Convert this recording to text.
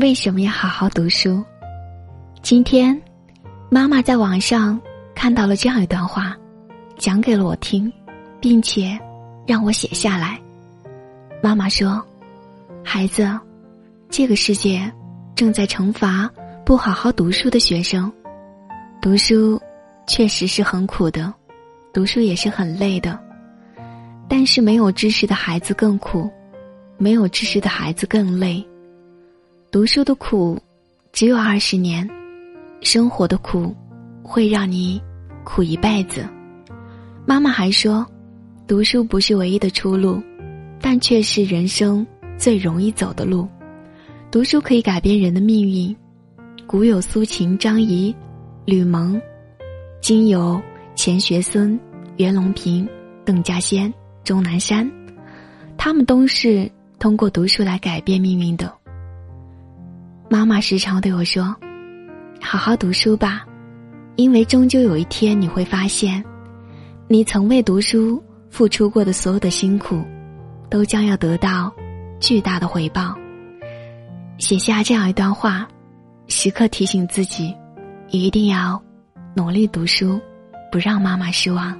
为什么要好好读书？今天，妈妈在网上看到了这样一段话，讲给了我听，并且让我写下来。妈妈说：“孩子，这个世界正在惩罚不好好读书的学生。读书确实是很苦的，读书也是很累的。但是没有知识的孩子更苦，没有知识的孩子更累。”读书的苦，只有二十年；生活的苦，会让你苦一辈子。妈妈还说，读书不是唯一的出路，但却是人生最容易走的路。读书可以改变人的命运。古有苏秦、张仪、吕蒙，今有钱学森、袁隆平、邓稼先、钟南山，他们都是通过读书来改变命运的。妈妈时常对我说：“好好读书吧，因为终究有一天你会发现，你曾为读书付出过的所有的辛苦，都将要得到巨大的回报。”写下这样一段话，时刻提醒自己，一定要努力读书，不让妈妈失望。